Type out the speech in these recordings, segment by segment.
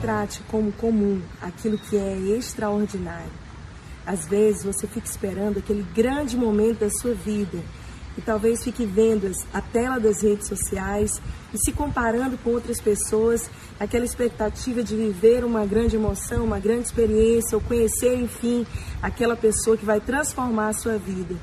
trate como comum aquilo que é extraordinário. Às vezes você fica esperando aquele grande momento da sua vida e talvez fique vendo a tela das redes sociais e se comparando com outras pessoas, aquela expectativa de viver uma grande emoção, uma grande experiência, ou conhecer, enfim, aquela pessoa que vai transformar a sua vida.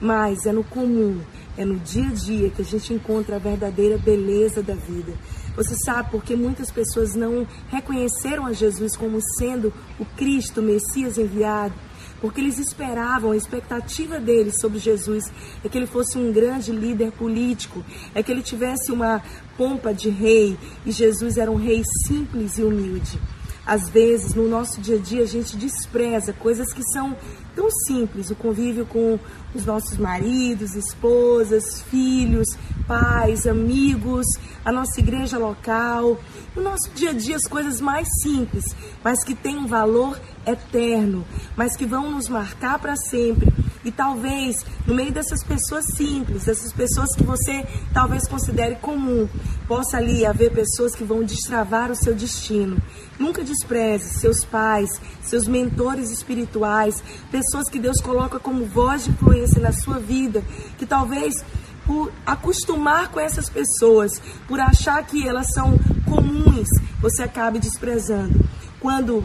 Mas é no comum, é no dia a dia que a gente encontra a verdadeira beleza da vida. Você sabe porque muitas pessoas não reconheceram a Jesus como sendo o Cristo, o Messias enviado, porque eles esperavam, a expectativa deles sobre Jesus é que ele fosse um grande líder político, é que ele tivesse uma pompa de rei, e Jesus era um rei simples e humilde. Às vezes, no nosso dia a dia, a gente despreza coisas que são tão simples, o convívio com os nossos maridos, esposas, filhos, pais, amigos, a nossa igreja local, no nosso dia a dia as coisas mais simples, mas que têm um valor eterno, mas que vão nos marcar para sempre e talvez no meio dessas pessoas simples, dessas pessoas que você talvez considere comum, possa ali haver pessoas que vão destravar o seu destino. Nunca despreze seus pais, seus mentores espirituais, pessoas que Deus coloca como voz de influência na sua vida, que talvez por acostumar com essas pessoas, por achar que elas são comuns, você acabe desprezando. Quando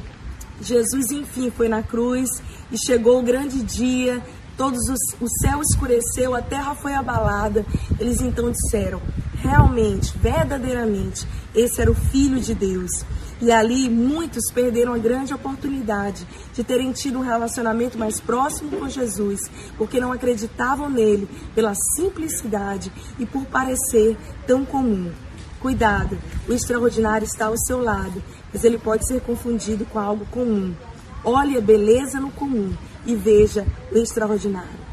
Jesus, enfim, foi na cruz e chegou o grande dia todos os, o céu escureceu, a terra foi abalada. Eles então disseram: realmente, verdadeiramente, esse era o Filho de Deus. E ali muitos perderam a grande oportunidade de terem tido um relacionamento mais próximo com Jesus, porque não acreditavam nele pela simplicidade e por parecer tão comum. Cuidado, o extraordinário está ao seu lado, mas ele pode ser confundido com algo comum. Olhe a beleza no comum e veja o extraordinário.